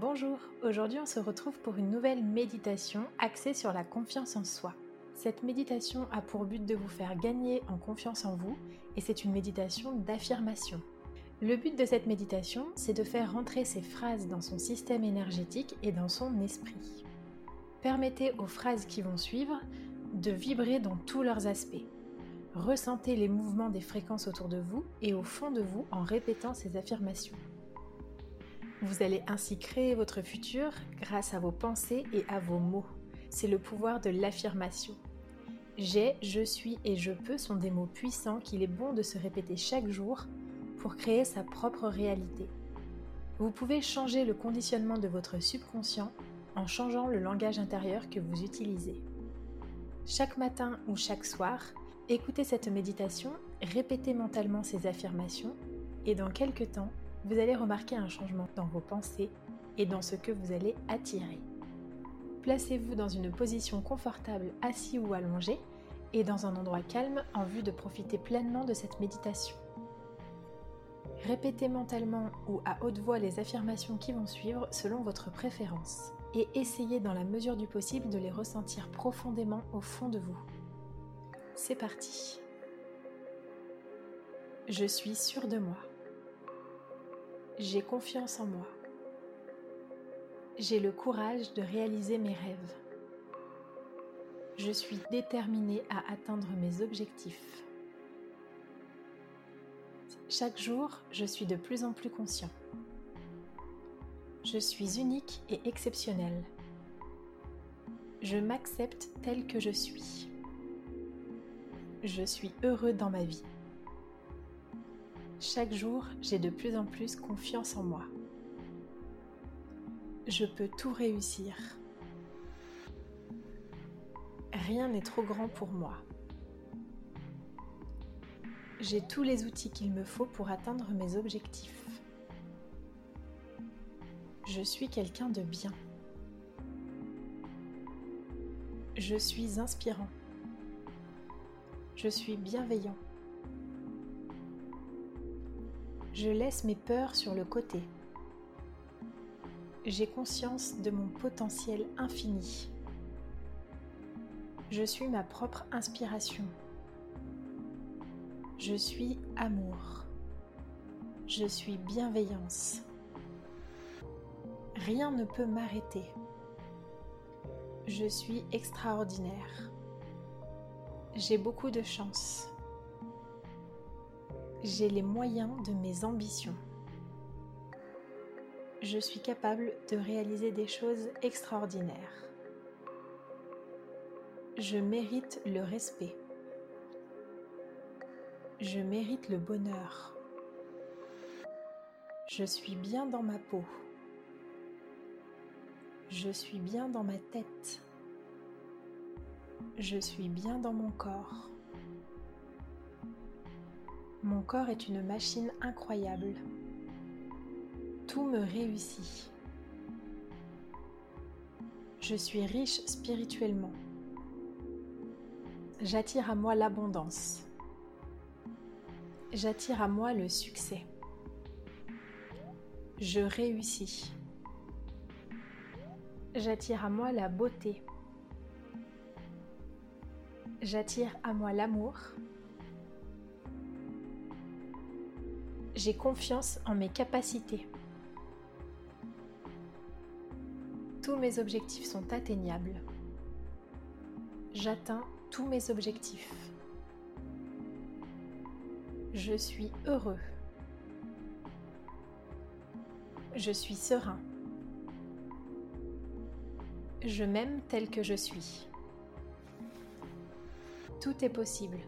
Bonjour, aujourd'hui on se retrouve pour une nouvelle méditation axée sur la confiance en soi. Cette méditation a pour but de vous faire gagner en confiance en vous et c'est une méditation d'affirmation. Le but de cette méditation, c'est de faire rentrer ces phrases dans son système énergétique et dans son esprit. Permettez aux phrases qui vont suivre de vibrer dans tous leurs aspects. Ressentez les mouvements des fréquences autour de vous et au fond de vous en répétant ces affirmations. Vous allez ainsi créer votre futur grâce à vos pensées et à vos mots. C'est le pouvoir de l'affirmation. J'ai, je suis et je peux sont des mots puissants qu'il est bon de se répéter chaque jour pour créer sa propre réalité. Vous pouvez changer le conditionnement de votre subconscient en changeant le langage intérieur que vous utilisez. Chaque matin ou chaque soir, écoutez cette méditation, répétez mentalement ces affirmations et dans quelques temps, vous allez remarquer un changement dans vos pensées et dans ce que vous allez attirer. Placez-vous dans une position confortable assis ou allongé et dans un endroit calme en vue de profiter pleinement de cette méditation. Répétez mentalement ou à haute voix les affirmations qui vont suivre selon votre préférence et essayez dans la mesure du possible de les ressentir profondément au fond de vous. C'est parti. Je suis sûre de moi. J'ai confiance en moi. J'ai le courage de réaliser mes rêves. Je suis déterminée à atteindre mes objectifs. Chaque jour, je suis de plus en plus conscient. Je suis unique et exceptionnel. Je m'accepte tel que je suis. Je suis heureux dans ma vie. Chaque jour, j'ai de plus en plus confiance en moi. Je peux tout réussir. Rien n'est trop grand pour moi. J'ai tous les outils qu'il me faut pour atteindre mes objectifs. Je suis quelqu'un de bien. Je suis inspirant. Je suis bienveillant. Je laisse mes peurs sur le côté. J'ai conscience de mon potentiel infini. Je suis ma propre inspiration. Je suis amour. Je suis bienveillance. Rien ne peut m'arrêter. Je suis extraordinaire. J'ai beaucoup de chance. J'ai les moyens de mes ambitions. Je suis capable de réaliser des choses extraordinaires. Je mérite le respect. Je mérite le bonheur. Je suis bien dans ma peau. Je suis bien dans ma tête. Je suis bien dans mon corps. Mon corps est une machine incroyable. Tout me réussit. Je suis riche spirituellement. J'attire à moi l'abondance. J'attire à moi le succès. Je réussis. J'attire à moi la beauté. J'attire à moi l'amour. J'ai confiance en mes capacités. Tous mes objectifs sont atteignables. J'atteins tous mes objectifs. Je suis heureux. Je suis serein. Je m'aime tel que je suis. Tout est possible.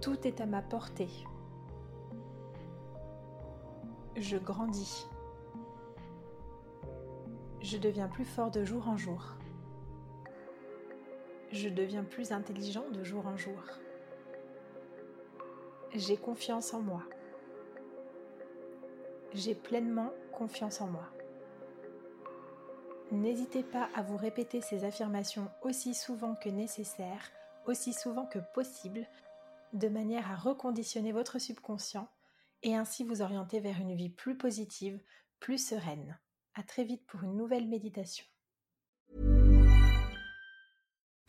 Tout est à ma portée. Je grandis. Je deviens plus fort de jour en jour. Je deviens plus intelligent de jour en jour. J'ai confiance en moi. J'ai pleinement confiance en moi. N'hésitez pas à vous répéter ces affirmations aussi souvent que nécessaire, aussi souvent que possible, de manière à reconditionner votre subconscient et ainsi vous orienter vers une vie plus positive, plus sereine. À très vite pour une nouvelle méditation.